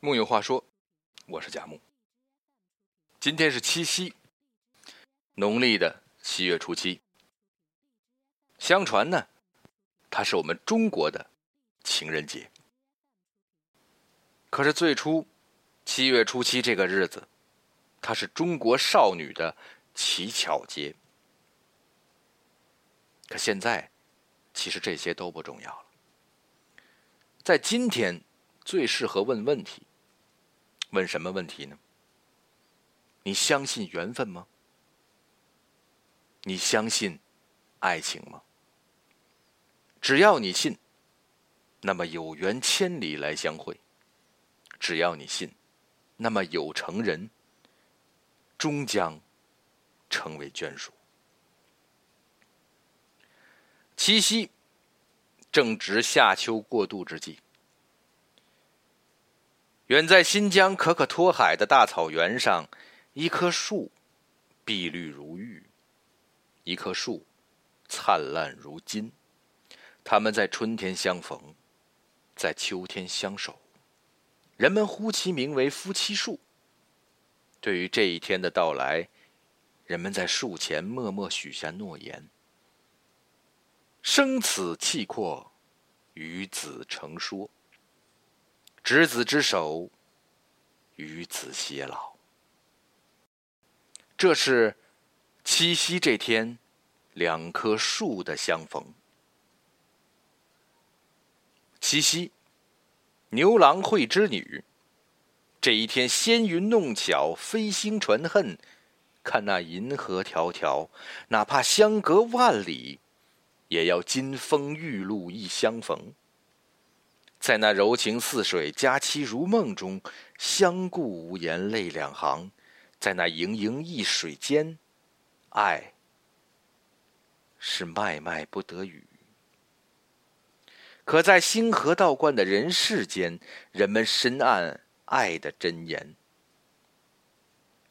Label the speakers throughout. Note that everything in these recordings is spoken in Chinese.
Speaker 1: 木有话说，我是贾木。今天是七夕，农历的七月初七。相传呢，它是我们中国的情人节。可是最初，七月初七这个日子，它是中国少女的乞巧节。可现在，其实这些都不重要了。在今天，最适合问问题。问什么问题呢？你相信缘分吗？你相信爱情吗？只要你信，那么有缘千里来相会；只要你信，那么有成人终将成为眷属。七夕正值夏秋过渡之际。远在新疆可可托海的大草原上，一棵树碧绿如玉，一棵树灿烂如金。他们在春天相逢，在秋天相守。人们呼其名为夫妻树。对于这一天的到来，人们在树前默默许下诺言：生此契阔，与子成说。执子之手，与子偕老。这是七夕这天两棵树的相逢。七夕，牛郎会织女。这一天，仙云弄巧，飞星传恨。看那银河迢迢，哪怕相隔万里，也要金风玉露一相逢。在那柔情似水、佳期如梦中，相顾无言泪两行；在那盈盈一水间，爱是脉脉不得语。可在星河道观的人世间，人们深谙爱的真言：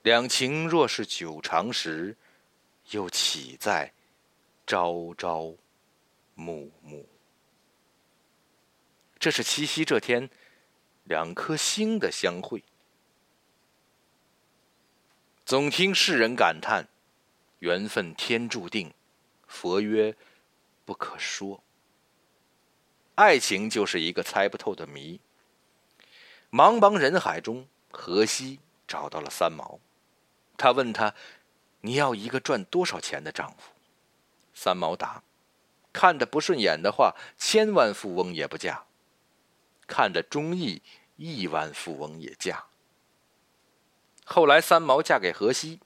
Speaker 1: 两情若是久长时，又岂在朝朝暮暮？这是七夕这天，两颗星的相会。总听世人感叹：“缘分天注定，佛曰不可说。”爱情就是一个猜不透的谜。茫茫人海中，荷西找到了三毛，他问他：“你要一个赚多少钱的丈夫？”三毛答：“看着不顺眼的话，千万富翁也不嫁。”看着中意，亿万富翁也嫁。后来三毛嫁给荷西，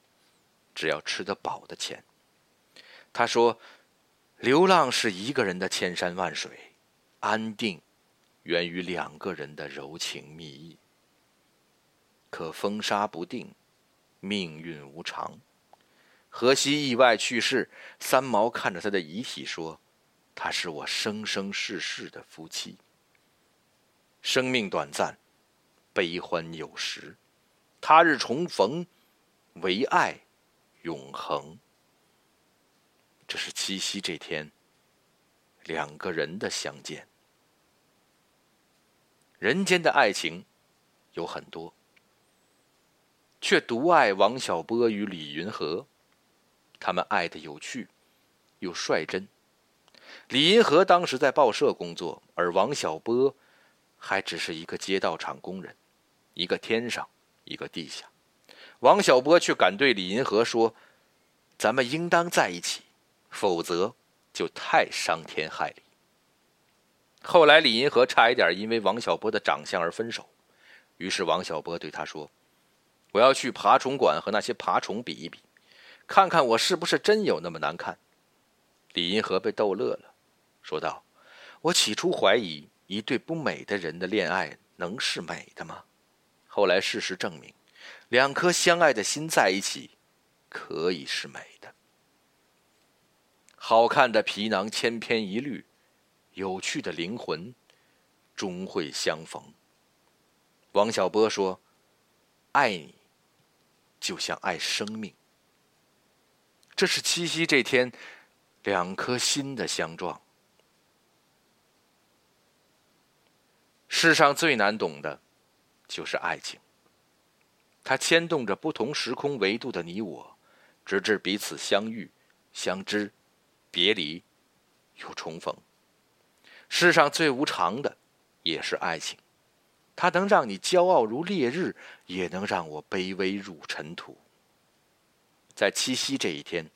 Speaker 1: 只要吃得饱的钱。他说：“流浪是一个人的千山万水，安定源于两个人的柔情蜜意。可风沙不定，命运无常。荷西意外去世，三毛看着他的遗体说：‘他是我生生世世的夫妻。’”生命短暂，悲欢有时，他日重逢，唯爱永恒。这是七夕这天，两个人的相见。人间的爱情有很多，却独爱王小波与李云和。他们爱的有趣，又率真。李银河当时在报社工作，而王小波。还只是一个街道厂工人，一个天上，一个地下。王小波却敢对李银河说：“咱们应当在一起，否则就太伤天害理。”后来，李银河差一点因为王小波的长相而分手。于是，王小波对他说：“我要去爬虫馆和那些爬虫比一比，看看我是不是真有那么难看。”李银河被逗乐了，说道：“我起初怀疑。”一对不美的人的恋爱能是美的吗？后来事实证明，两颗相爱的心在一起，可以是美的。好看的皮囊千篇一律，有趣的灵魂终会相逢。王小波说：“爱你，就像爱生命。”这是七夕这天，两颗心的相撞。世上最难懂的，就是爱情。它牵动着不同时空维度的你我，直至彼此相遇、相知、别离，又重逢。世上最无常的，也是爱情。它能让你骄傲如烈日，也能让我卑微如尘土。在七夕这一天，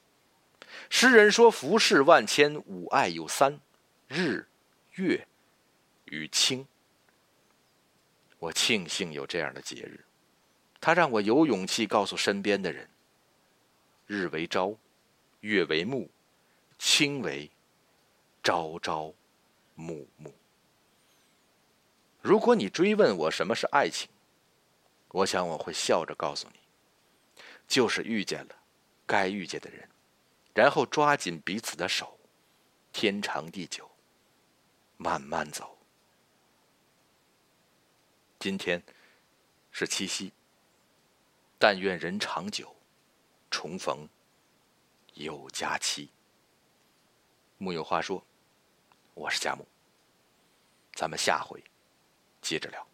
Speaker 1: 诗人说：“浮世万千，吾爱有三：日、月与卿。”我庆幸有这样的节日，它让我有勇气告诉身边的人：日为朝，月为暮，卿为朝朝暮暮。如果你追问我什么是爱情，我想我会笑着告诉你，就是遇见了该遇见的人，然后抓紧彼此的手，天长地久，慢慢走。今天是七夕，但愿人长久，重逢有佳期。木有话说，我是佳木，咱们下回接着聊。